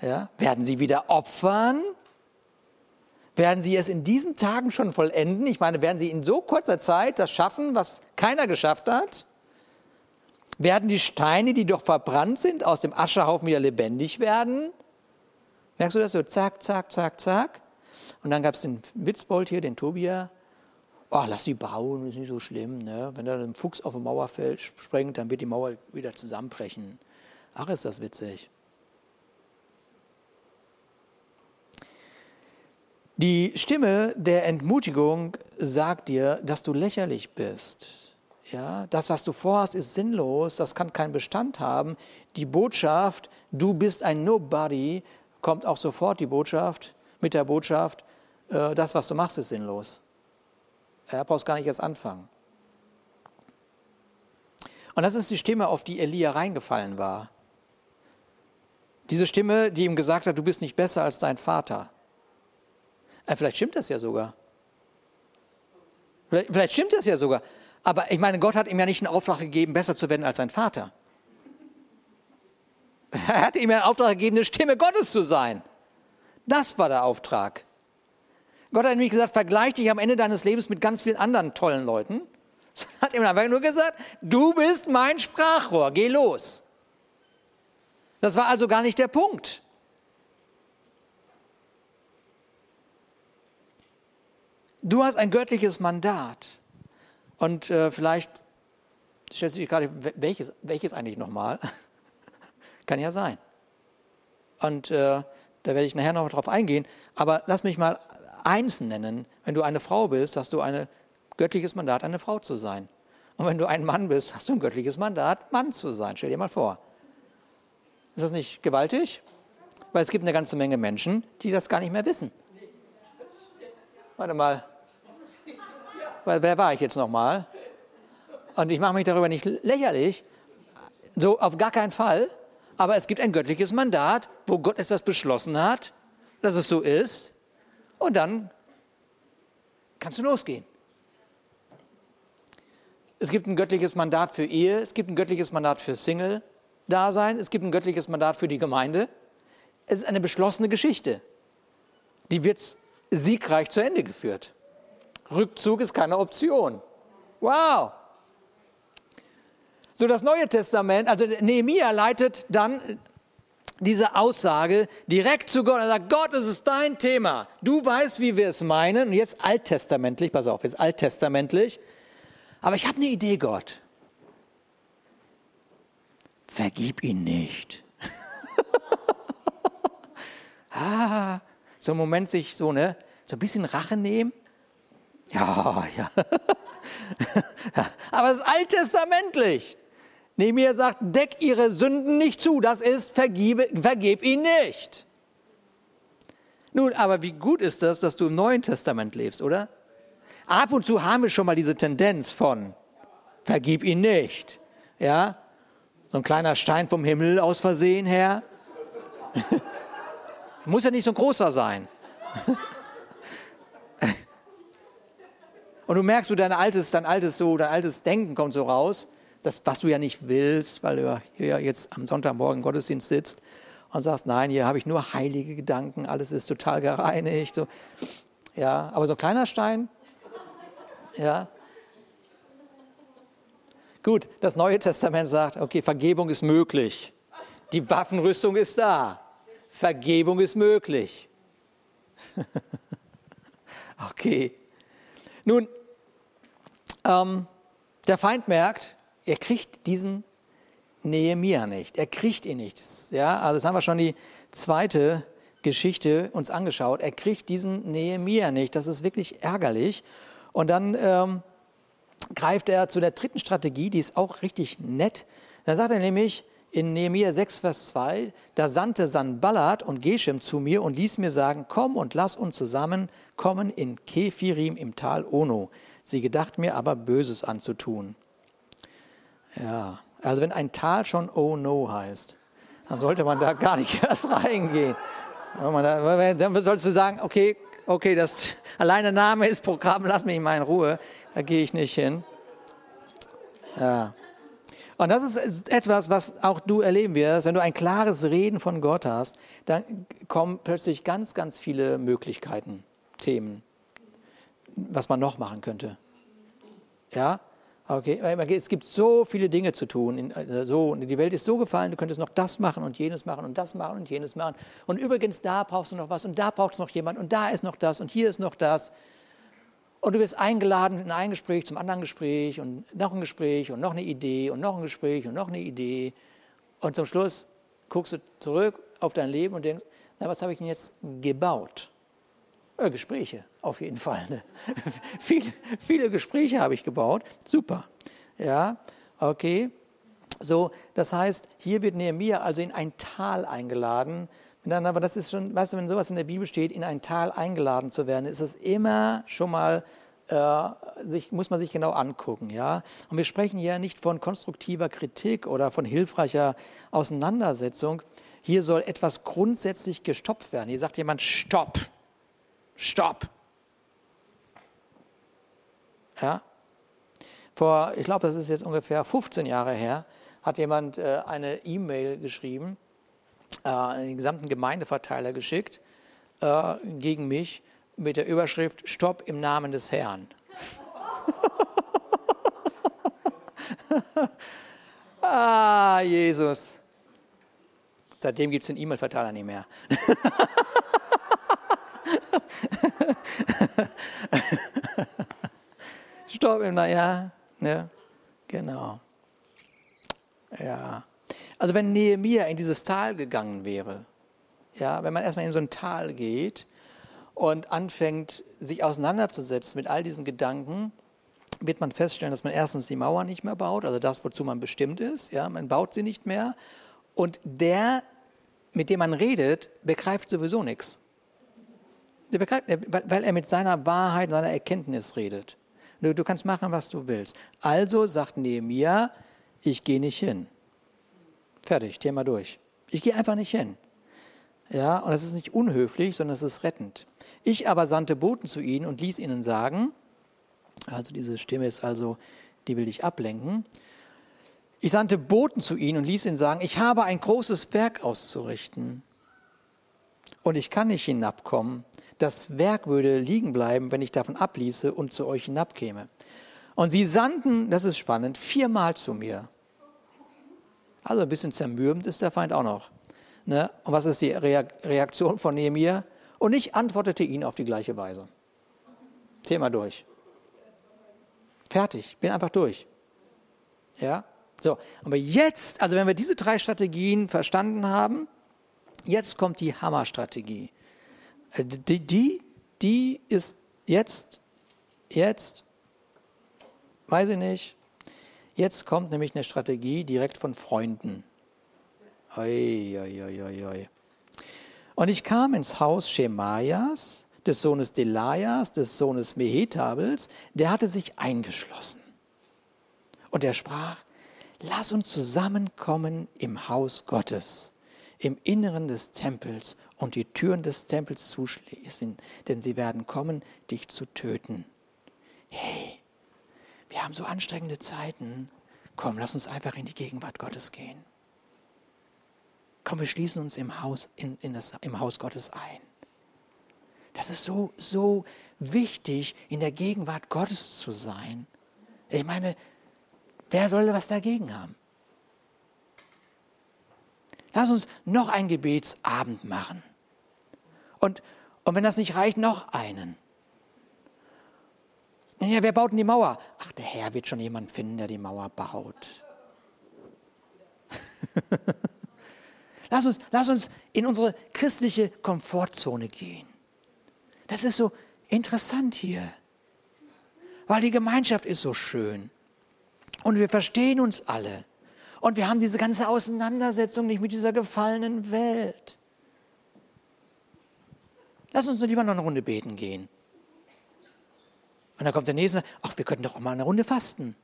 Ja? Werden sie wieder opfern? Werden Sie es in diesen Tagen schon vollenden? Ich meine, werden Sie in so kurzer Zeit das schaffen, was keiner geschafft hat? Werden die Steine, die doch verbrannt sind, aus dem Aschehaufen wieder lebendig werden? Merkst du das so? Zack, zack, zack, zack. Und dann gab es den Witzbold hier, den Tobia. Oh, lass die bauen, ist nicht so schlimm. Ne? Wenn da ein Fuchs auf eine Mauer fällt, sprengt, dann wird die Mauer wieder zusammenbrechen. Ach, ist das witzig. Die Stimme der Entmutigung sagt dir, dass du lächerlich bist. Ja, das, was du vorhast, ist sinnlos, das kann keinen Bestand haben. Die Botschaft, du bist ein Nobody, kommt auch sofort die Botschaft, mit der Botschaft, äh, das, was du machst, ist sinnlos. Er brauchst gar nicht erst anfangen. Und das ist die Stimme, auf die Elia reingefallen war. Diese Stimme, die ihm gesagt hat, du bist nicht besser als dein Vater. Äh, vielleicht stimmt das ja sogar. Vielleicht, vielleicht stimmt das ja sogar. Aber ich meine, Gott hat ihm ja nicht einen Auftrag gegeben, besser zu werden als sein Vater. Er hat ihm einen Auftrag gegeben, eine Stimme Gottes zu sein. Das war der Auftrag. Gott hat nämlich gesagt, vergleich dich am Ende deines Lebens mit ganz vielen anderen tollen Leuten. Hat ihm einfach nur gesagt, du bist mein Sprachrohr, geh los. Das war also gar nicht der Punkt. Du hast ein göttliches Mandat. Und äh, vielleicht stellst du dich gerade, welches, welches eigentlich nochmal? Kann ja sein. Und äh, da werde ich nachher noch drauf eingehen. Aber lass mich mal eins nennen. Wenn du eine Frau bist, hast du ein göttliches Mandat, eine Frau zu sein. Und wenn du ein Mann bist, hast du ein göttliches Mandat, Mann zu sein. Stell dir mal vor. Ist das nicht gewaltig? Weil es gibt eine ganze Menge Menschen, die das gar nicht mehr wissen. Warte mal. Weil, wer war ich jetzt nochmal? Und ich mache mich darüber nicht lächerlich. So auf gar keinen Fall. Aber es gibt ein göttliches Mandat, wo Gott etwas beschlossen hat, dass es so ist. Und dann kannst du losgehen. Es gibt ein göttliches Mandat für Ehe, es gibt ein göttliches Mandat für Single-Dasein, es gibt ein göttliches Mandat für die Gemeinde. Es ist eine beschlossene Geschichte. Die wird siegreich zu Ende geführt. Rückzug ist keine Option. Wow! So das Neue Testament, also Nehemiah leitet dann diese Aussage direkt zu Gott. Er sagt, Gott, es ist dein Thema. Du weißt, wie wir es meinen. Und jetzt alttestamentlich, pass auf, jetzt alttestamentlich. Aber ich habe eine Idee, Gott. Vergib ihn nicht. ah, so einen Moment sich so, ne, so ein bisschen Rache nehmen. Ja, ja. Aber es ist alttestamentlich. Nehemiah sagt, deck ihre Sünden nicht zu. Das ist, vergebe, vergeb ihn nicht. Nun, aber wie gut ist das, dass du im Neuen Testament lebst, oder? Ab und zu haben wir schon mal diese Tendenz von, vergib ihn nicht. Ja? So ein kleiner Stein vom Himmel aus Versehen her. Muss ja nicht so ein großer sein. und du merkst, du dein altes, dein altes so, dein altes Denken kommt so raus das, was du ja nicht willst, weil du hier jetzt am Sonntagmorgen Gottesdienst sitzt und sagst, nein, hier habe ich nur heilige Gedanken, alles ist total gereinigt. So. Ja, aber so ein kleiner Stein, ja. Gut, das Neue Testament sagt, okay, Vergebung ist möglich. Die Waffenrüstung ist da. Vergebung ist möglich. okay. Nun, ähm, der Feind merkt, er kriegt diesen Nehemia nicht. Er kriegt ihn nicht. Ja, also das haben wir schon die zweite Geschichte uns angeschaut. Er kriegt diesen Nehemia nicht. Das ist wirklich ärgerlich. Und dann ähm, greift er zu der dritten Strategie, die ist auch richtig nett. Da sagt er nämlich in Nehemia 6, Vers 2, da sandte Sanballat und Geshem zu mir und ließ mir sagen, komm und lass uns zusammen kommen in Kefirim im Tal Ono. Sie gedacht mir aber Böses anzutun. Ja, also wenn ein Tal schon Oh No heißt, dann sollte man da gar nicht erst reingehen. Dann sollst du sagen, okay, okay, das alleine Name ist Programm, lass mich mal in Ruhe, da gehe ich nicht hin. Ja. Und das ist etwas, was auch du erleben wirst. Wenn du ein klares Reden von Gott hast, dann kommen plötzlich ganz, ganz viele Möglichkeiten, Themen, was man noch machen könnte. Ja? Okay, es gibt so viele Dinge zu tun. Äh, so, die Welt ist so gefallen, du könntest noch das machen und jenes machen und das machen und jenes machen. Und übrigens, da brauchst du noch was und da brauchst du noch jemand und da ist noch das und hier ist noch das. Und du wirst eingeladen in ein Gespräch zum anderen Gespräch und noch ein Gespräch und noch eine Idee und noch ein Gespräch und noch eine Idee. Und zum Schluss guckst du zurück auf dein Leben und denkst, na, was habe ich denn jetzt gebaut? Äh, Gespräche, auf jeden Fall. Ne? viele, viele Gespräche habe ich gebaut. Super. Ja, okay. So, das heißt, hier wird Nehemiah also in ein Tal eingeladen. Aber das ist schon, weißt du, wenn sowas in der Bibel steht, in ein Tal eingeladen zu werden, ist es immer schon mal, äh, sich, muss man sich genau angucken. Ja? Und wir sprechen hier nicht von konstruktiver Kritik oder von hilfreicher Auseinandersetzung. Hier soll etwas grundsätzlich gestoppt werden. Hier sagt jemand, stopp, stopp. Ja? Vor, ich glaube, das ist jetzt ungefähr 15 Jahre her, hat jemand äh, eine E-Mail geschrieben, äh, an den gesamten Gemeindeverteiler geschickt, äh, gegen mich mit der Überschrift Stopp im Namen des Herrn. ah, Jesus. Seitdem gibt es den E-Mail-Verteiler nicht mehr. Stopp im, naja, ne? Genau. Ja. Also wenn Nehemiah in dieses Tal gegangen wäre, ja, wenn man erstmal in so ein Tal geht und anfängt, sich auseinanderzusetzen mit all diesen Gedanken, wird man feststellen, dass man erstens die Mauer nicht mehr baut, also das, wozu man bestimmt ist, ja, man baut sie nicht mehr. Und der, mit dem man redet, begreift sowieso nichts. Der begreift, weil er mit seiner Wahrheit, seiner Erkenntnis redet. Du, kannst machen, was du willst. Also sagt Nehemiah, ich gehe nicht hin. Fertig, Thema durch. Ich gehe einfach nicht hin. Ja, und das ist nicht unhöflich, sondern es ist rettend. Ich aber sandte Boten zu ihnen und ließ ihnen sagen, also diese Stimme ist also, die will dich ablenken. Ich sandte Boten zu ihnen und ließ ihnen sagen, ich habe ein großes Werk auszurichten. Und ich kann nicht hinabkommen. Das Werk würde liegen bleiben, wenn ich davon abließe und zu euch hinabkäme. Und sie sandten, das ist spannend, viermal zu mir. Also ein bisschen zermürbend ist der Feind auch noch. Ne? Und was ist die Reaktion von Nehemiah? Und ich antwortete ihnen auf die gleiche Weise. Thema durch. Fertig, bin einfach durch. Ja? So, aber jetzt, also wenn wir diese drei Strategien verstanden haben, jetzt kommt die Hammerstrategie. Äh, die, die, die ist jetzt, jetzt Weiß ich nicht. Jetzt kommt nämlich eine Strategie direkt von Freunden. Oi, oi, oi, oi. Und ich kam ins Haus Schemaias, des Sohnes Delaias, des Sohnes Mehetabels, der hatte sich eingeschlossen. Und er sprach, lass uns zusammenkommen im Haus Gottes, im Inneren des Tempels und die Türen des Tempels zuschließen, denn sie werden kommen, dich zu töten. Hey, wir haben so anstrengende Zeiten. Komm, lass uns einfach in die Gegenwart Gottes gehen. Komm, wir schließen uns im Haus, in, in das, im Haus Gottes ein. Das ist so, so wichtig, in der Gegenwart Gottes zu sein. Ich meine, wer soll was dagegen haben? Lass uns noch einen Gebetsabend machen. Und, und wenn das nicht reicht, noch einen. Ja, wer baut denn die Mauer? Ach, der Herr wird schon jemanden finden, der die Mauer baut. lass, uns, lass uns in unsere christliche Komfortzone gehen. Das ist so interessant hier, weil die Gemeinschaft ist so schön und wir verstehen uns alle und wir haben diese ganze Auseinandersetzung nicht mit dieser gefallenen Welt. Lass uns nur lieber noch eine Runde beten gehen. Und dann kommt der nächste, ach, wir könnten doch auch mal eine Runde fasten.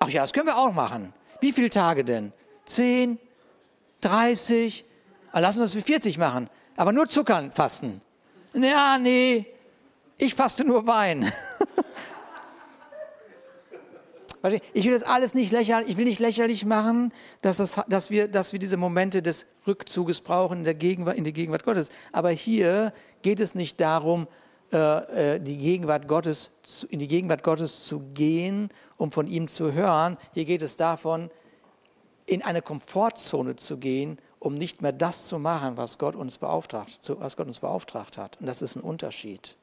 Ach ja, das können wir auch machen. Wie viele Tage denn? Zehn? Dreißig? Ah, lassen wir es für 40 machen. Aber nur Zuckern fasten. Ja, nee, ich faste nur Wein. Ich will das alles nicht lächerlich, ich will nicht lächerlich machen, dass, das, dass, wir, dass wir diese Momente des Rückzuges brauchen in der Gegenwart, in der Gegenwart Gottes. Aber hier geht es nicht darum, äh, äh, die Gegenwart Gottes, in die Gegenwart Gottes zu gehen, um von ihm zu hören. Hier geht es davon, in eine Komfortzone zu gehen, um nicht mehr das zu machen, was Gott uns beauftragt, was Gott uns beauftragt hat. Und das ist ein Unterschied.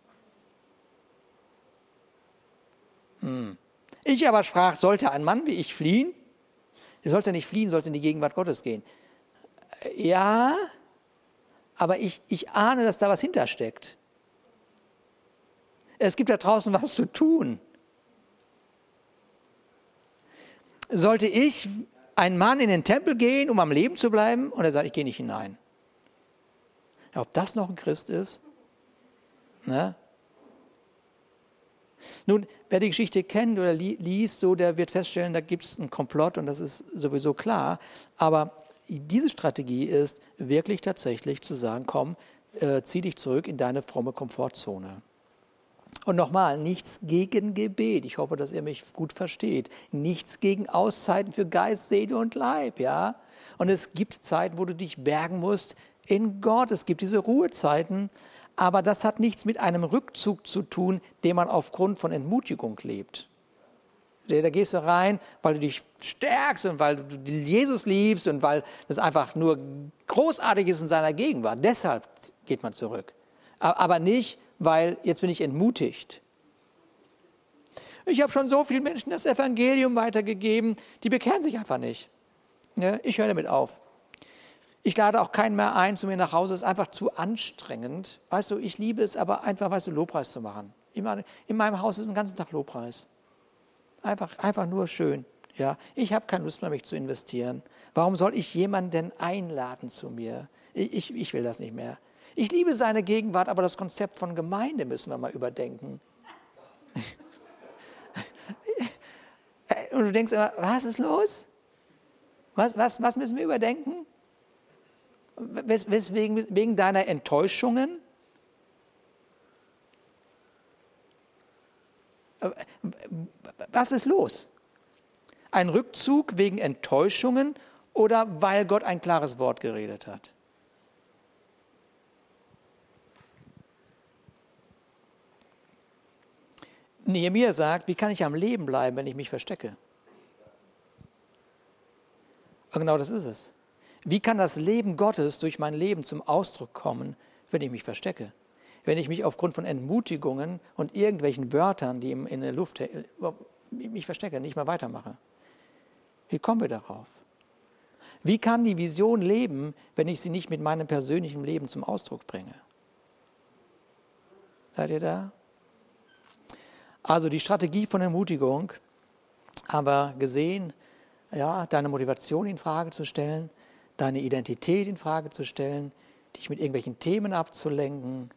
Hm. Ich aber sprach, sollte ein Mann wie ich fliehen? Du sollst ja nicht fliehen, sollst in die Gegenwart Gottes gehen. Ja, aber ich, ich ahne, dass da was hintersteckt. Es gibt da draußen was zu tun. Sollte ich ein Mann in den Tempel gehen, um am Leben zu bleiben, und er sagt, ich gehe nicht hinein. Ja, ob das noch ein Christ ist? Ne? Nun, wer die Geschichte kennt oder li liest, so, der wird feststellen, da gibt es einen Komplott und das ist sowieso klar. Aber diese Strategie ist wirklich tatsächlich zu sagen, komm, äh, zieh dich zurück in deine fromme Komfortzone. Und nochmal, nichts gegen Gebet. Ich hoffe, dass ihr mich gut versteht. Nichts gegen Auszeiten für Geist, Seele und Leib, ja. Und es gibt Zeiten, wo du dich bergen musst in Gott. Es gibt diese Ruhezeiten. Aber das hat nichts mit einem Rückzug zu tun, den man aufgrund von Entmutigung lebt. Da gehst du rein, weil du dich stärkst und weil du Jesus liebst und weil das einfach nur großartig ist in seiner Gegenwart. Deshalb geht man zurück. Aber nicht, weil jetzt bin ich entmutigt. Ich habe schon so vielen Menschen das Evangelium weitergegeben, die bekehren sich einfach nicht. Ich höre damit auf. Ich lade auch keinen mehr ein zu mir nach Hause, es ist einfach zu anstrengend. Weißt du, ich liebe es aber einfach, weißt du, Lobpreis zu machen. In meinem Haus ist ein ganzen Tag Lobpreis. Einfach, einfach nur schön. Ja, ich habe keine Lust mehr, mich zu investieren. Warum soll ich jemanden einladen zu mir? Ich, ich, will das nicht mehr. Ich liebe seine Gegenwart, aber das Konzept von Gemeinde müssen wir mal überdenken. Und du denkst immer, was ist los? Was, was, was müssen wir überdenken? Wes, weswegen, wegen deiner Enttäuschungen? Was ist los? Ein Rückzug wegen Enttäuschungen oder weil Gott ein klares Wort geredet hat? Nehemiah sagt, wie kann ich am Leben bleiben, wenn ich mich verstecke? Und genau das ist es. Wie kann das Leben Gottes durch mein Leben zum Ausdruck kommen, wenn ich mich verstecke? Wenn ich mich aufgrund von Entmutigungen und irgendwelchen Wörtern, die in der Luft mich verstecke, nicht mehr weitermache? Wie kommen wir darauf? Wie kann die Vision leben, wenn ich sie nicht mit meinem persönlichen Leben zum Ausdruck bringe? Seid ihr da? Also die Strategie von Ermutigung haben wir gesehen, ja, deine Motivation in Frage zu stellen, deine Identität in Frage zu stellen, dich mit irgendwelchen Themen abzulenken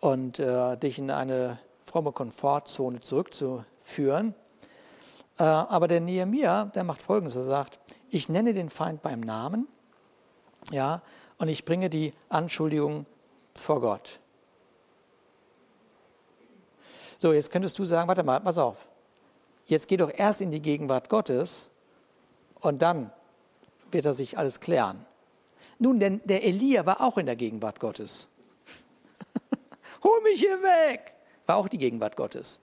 und äh, dich in eine fromme Komfortzone zurückzuführen. Äh, aber der Nehemiah, der macht Folgendes: Er sagt, ich nenne den Feind beim Namen, ja, und ich bringe die Anschuldigung vor Gott. So, jetzt könntest du sagen, warte mal, pass auf. Jetzt geh doch erst in die Gegenwart Gottes und dann wird er sich alles klären. Nun, denn der Elia war auch in der Gegenwart Gottes. Hol mich hier weg! War auch die Gegenwart Gottes.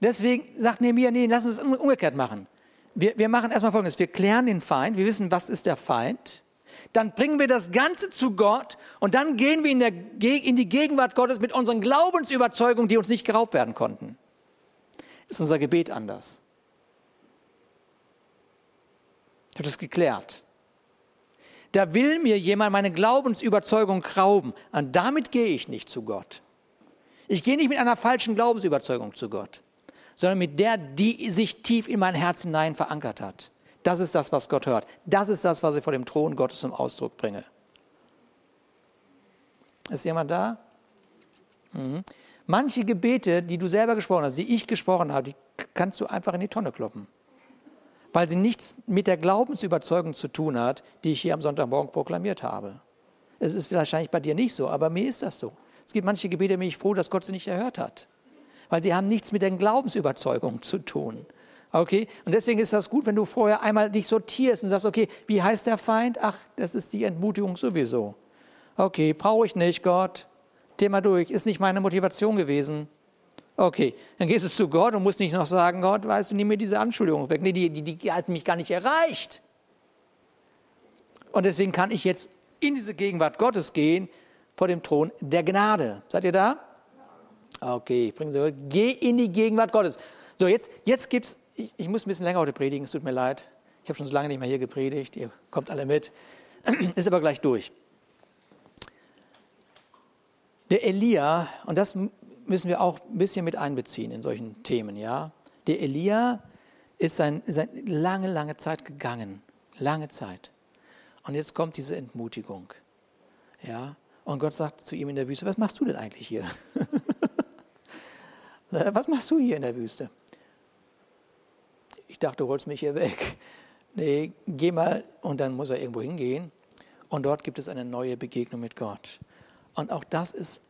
Deswegen sagt Nehemiah, nee, lass uns es umgekehrt machen. Wir, wir machen erstmal Folgendes. Wir klären den Feind. Wir wissen, was ist der Feind dann bringen wir das Ganze zu Gott und dann gehen wir in, der, in die Gegenwart Gottes mit unseren Glaubensüberzeugungen, die uns nicht geraubt werden konnten. Ist unser Gebet anders. Ich habe das geklärt. Da will mir jemand meine Glaubensüberzeugung rauben und damit gehe ich nicht zu Gott. Ich gehe nicht mit einer falschen Glaubensüberzeugung zu Gott, sondern mit der, die sich tief in mein Herz hinein verankert hat. Das ist das, was Gott hört. Das ist das, was ich vor dem Thron Gottes zum Ausdruck bringe. Ist jemand da? Mhm. Manche Gebete, die du selber gesprochen hast, die ich gesprochen habe, die kannst du einfach in die Tonne kloppen. Weil sie nichts mit der Glaubensüberzeugung zu tun hat, die ich hier am Sonntagmorgen proklamiert habe. Es ist wahrscheinlich bei dir nicht so, aber mir ist das so. Es gibt manche Gebete, bin ich froh, dass Gott sie nicht erhört hat. Weil sie haben nichts mit der Glaubensüberzeugung zu tun. Okay? Und deswegen ist das gut, wenn du vorher einmal dich sortierst und sagst, okay, wie heißt der Feind? Ach, das ist die Entmutigung sowieso. Okay, brauche ich nicht, Gott. Thema durch, ist nicht meine Motivation gewesen. Okay, dann gehst du zu Gott und musst nicht noch sagen, Gott, weißt du, nimm mir diese Anschuldigung weg. Nee, die, die, die hat mich gar nicht erreicht. Und deswegen kann ich jetzt in diese Gegenwart Gottes gehen vor dem Thron der Gnade. Seid ihr da? Okay, ich bringe sie. Geh in die Gegenwart Gottes. So, jetzt, jetzt gibt's, ich, ich muss ein bisschen länger heute predigen, es tut mir leid. Ich habe schon so lange nicht mehr hier gepredigt, ihr kommt alle mit. Ist aber gleich durch. Der Elia, und das müssen wir auch ein bisschen mit einbeziehen in solchen Themen, ja. Der Elia ist sein, lange, lange Zeit gegangen. Lange Zeit. Und jetzt kommt diese Entmutigung. Ja. Und Gott sagt zu ihm in der Wüste, was machst du denn eigentlich hier? was machst du hier in der Wüste? Ich dachte, du holst mich hier weg. Nee, geh mal und dann muss er irgendwo hingehen. Und dort gibt es eine neue Begegnung mit Gott. Und auch das ist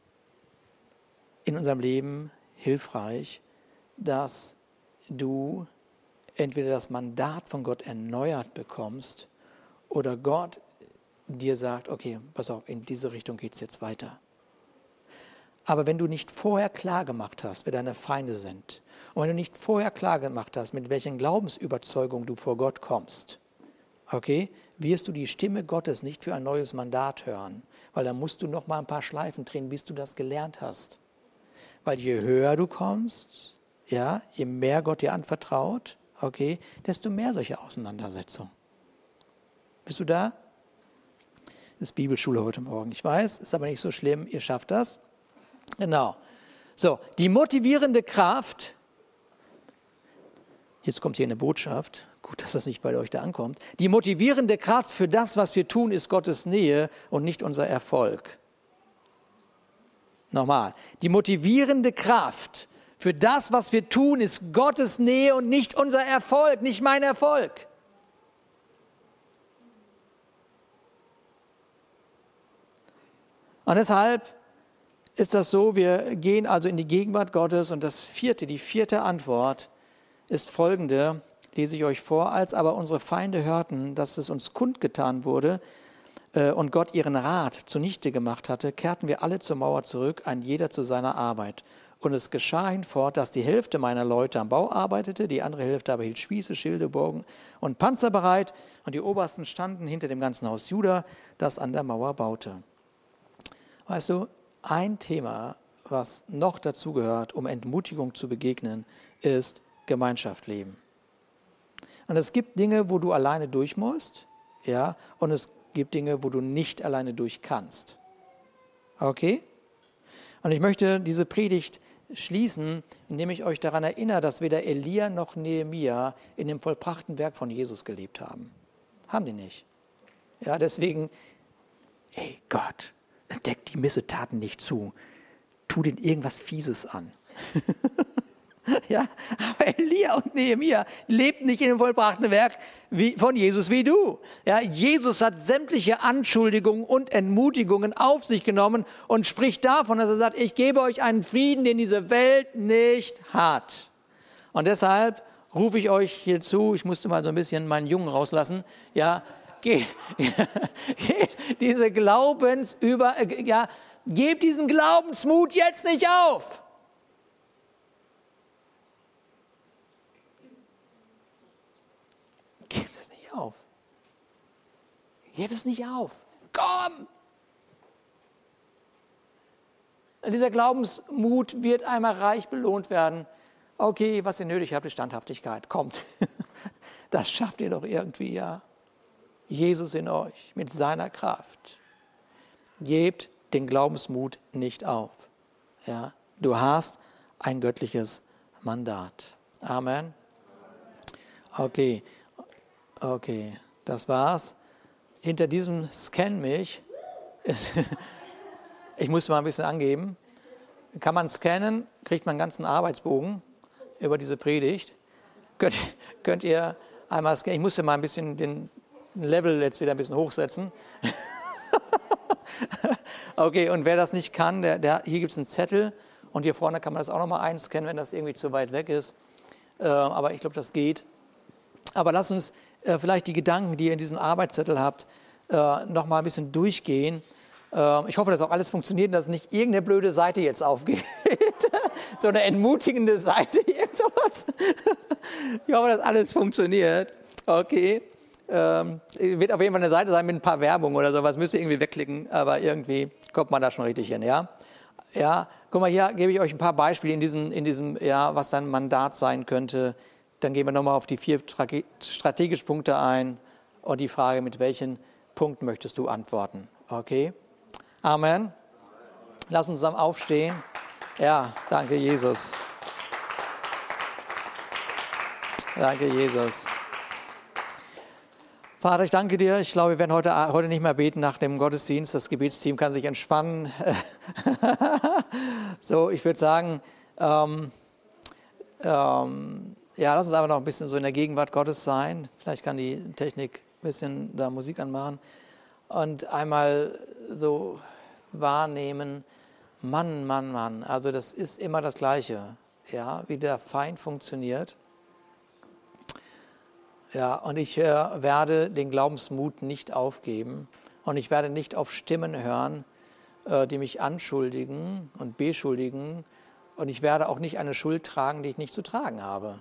in unserem Leben hilfreich, dass du entweder das Mandat von Gott erneuert bekommst oder Gott dir sagt, okay, pass auf, in diese Richtung geht es jetzt weiter. Aber wenn du nicht vorher klar gemacht hast, wer deine Feinde sind, und wenn du nicht vorher klar gemacht hast, mit welchen Glaubensüberzeugungen du vor Gott kommst, okay, wirst du die Stimme Gottes nicht für ein neues Mandat hören, weil dann musst du noch mal ein paar Schleifen drehen, bis du das gelernt hast. Weil je höher du kommst, ja, je mehr Gott dir anvertraut, okay, desto mehr solche Auseinandersetzungen. Bist du da? Das ist Bibelschule heute Morgen. Ich weiß, ist aber nicht so schlimm, ihr schafft das. Genau. So, die motivierende Kraft, jetzt kommt hier eine Botschaft, gut, dass das nicht bei euch da ankommt. Die motivierende Kraft für das, was wir tun, ist Gottes Nähe und nicht unser Erfolg. Nochmal, die motivierende Kraft für das, was wir tun, ist Gottes Nähe und nicht unser Erfolg, nicht mein Erfolg. Und deshalb ist das so, wir gehen also in die Gegenwart Gottes und das vierte, die vierte Antwort ist folgende, lese ich euch vor, als aber unsere Feinde hörten, dass es uns kundgetan wurde und Gott ihren Rat zunichte gemacht hatte, kehrten wir alle zur Mauer zurück, ein jeder zu seiner Arbeit. Und es geschah hinfort, dass die Hälfte meiner Leute am Bau arbeitete, die andere Hälfte aber hielt Spieße, Schilde, Bogen und Panzer bereit, und die Obersten standen hinter dem ganzen Haus Juda, das an der Mauer baute. Weißt du, ein Thema, was noch dazu gehört, um Entmutigung zu begegnen, ist Gemeinschaft leben. Und es gibt Dinge, wo du alleine durch musst, ja, und es gibt Dinge, wo du nicht alleine durch kannst. Okay? Und ich möchte diese Predigt schließen, indem ich euch daran erinnere, dass weder Elia noch Nehemia in dem vollbrachten Werk von Jesus gelebt haben. Haben die nicht. Ja, deswegen, ey Gott, deck die Missetaten nicht zu. Tu denen irgendwas Fieses an. ja, aber Elia und Nehemia lebten nicht in dem vollbrachten Werk wie, von Jesus wie du. Ja, Jesus hat sämtliche Anschuldigungen und Entmutigungen auf sich genommen und spricht davon, dass er sagt, ich gebe euch einen Frieden, den diese Welt nicht hat. Und deshalb rufe ich euch hier zu, ich musste mal so ein bisschen meinen Jungen rauslassen, ja, geht, geht diese Glaubensüber, ja, gebt diesen Glaubensmut jetzt nicht auf. Auf. Gib es nicht auf. Komm! Dieser Glaubensmut wird einmal reich belohnt werden. Okay, was ihr nötig habt, ist Standhaftigkeit. Kommt. Das schafft ihr doch irgendwie, ja. Jesus in euch mit seiner Kraft. Gebt den Glaubensmut nicht auf. Ja, du hast ein göttliches Mandat. Amen. Okay. Okay, das war's. Hinter diesem Scan mich, ich muss mal ein bisschen angeben, kann man scannen, kriegt man einen ganzen Arbeitsbogen über diese Predigt. Könnt, könnt ihr einmal scannen. Ich musste mal ein bisschen den Level jetzt wieder ein bisschen hochsetzen. okay, und wer das nicht kann, der, der hier gibt es einen Zettel und hier vorne kann man das auch nochmal einscannen, wenn das irgendwie zu weit weg ist. Äh, aber ich glaube, das geht. Aber lass uns äh, vielleicht die Gedanken, die ihr in diesem Arbeitszettel habt, äh, noch mal ein bisschen durchgehen. Äh, ich hoffe, dass auch alles funktioniert, dass nicht irgendeine blöde Seite jetzt aufgeht. so eine entmutigende Seite, irgend sowas. ich hoffe, dass alles funktioniert. Okay. Ähm, wird auf jeden Fall eine Seite sein mit ein paar Werbung oder sowas. Müsst ihr irgendwie wegklicken, aber irgendwie kommt man da schon richtig hin, ja? Ja, guck mal, hier gebe ich euch ein paar Beispiele in diesem, in diesem ja, was dein Mandat sein könnte. Dann gehen wir nochmal auf die vier strategischen Punkte ein und die Frage, mit welchen Punkten möchtest du antworten. Okay? Amen. Lass uns zusammen aufstehen. Ja, danke Jesus. Danke Jesus. Vater, ich danke dir. Ich glaube, wir werden heute, heute nicht mehr beten nach dem Gottesdienst. Das Gebetsteam kann sich entspannen. so, ich würde sagen, ähm, ähm, ja, lass uns einfach noch ein bisschen so in der Gegenwart Gottes sein. Vielleicht kann die Technik ein bisschen da Musik anmachen. Und einmal so wahrnehmen, Mann, Mann, Mann. Also das ist immer das Gleiche, ja, wie der Feind funktioniert. Ja, und ich äh, werde den Glaubensmut nicht aufgeben und ich werde nicht auf Stimmen hören, äh, die mich anschuldigen und beschuldigen und ich werde auch nicht eine Schuld tragen, die ich nicht zu tragen habe.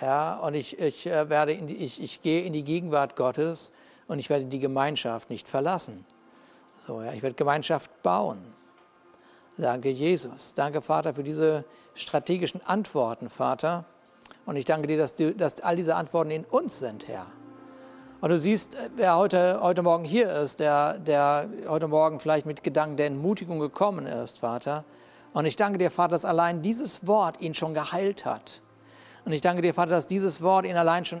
Ja, und ich, ich, äh, werde in die, ich, ich gehe in die Gegenwart Gottes und ich werde die Gemeinschaft nicht verlassen. So, ja, ich werde Gemeinschaft bauen. Danke, Jesus. Danke, Vater, für diese strategischen Antworten, Vater. Und ich danke dir, dass, du, dass all diese Antworten in uns sind, Herr. Und du siehst, wer heute, heute Morgen hier ist, der, der heute Morgen vielleicht mit Gedanken der Entmutigung gekommen ist, Vater. Und ich danke dir, Vater, dass allein dieses Wort ihn schon geheilt hat. Und ich danke dir, Vater, dass dieses Wort ihn allein schon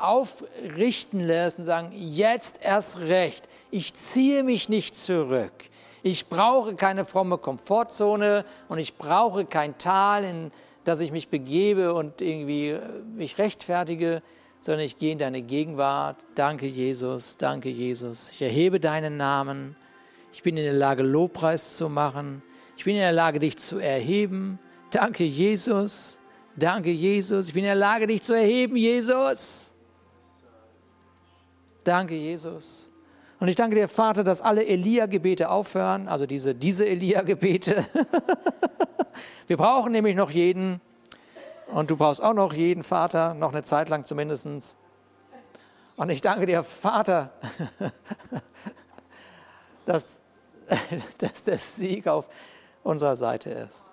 aufrichten lässt und sagen, jetzt erst recht, ich ziehe mich nicht zurück. Ich brauche keine fromme Komfortzone und ich brauche kein Tal, in dass ich mich begebe und irgendwie äh, mich rechtfertige, sondern ich gehe in deine Gegenwart. Danke, Jesus, danke, Jesus. Ich erhebe deinen Namen. Ich bin in der Lage, Lobpreis zu machen. Ich bin in der Lage, dich zu erheben. Danke, Jesus. Danke, Jesus. Ich bin in der Lage, dich zu erheben, Jesus. Danke, Jesus. Und ich danke dir, Vater, dass alle Elia-Gebete aufhören, also diese, diese Elia-Gebete. Wir brauchen nämlich noch jeden. Und du brauchst auch noch jeden Vater, noch eine Zeit lang zumindest. Und ich danke dir, Vater, dass, dass der Sieg auf unserer Seite ist.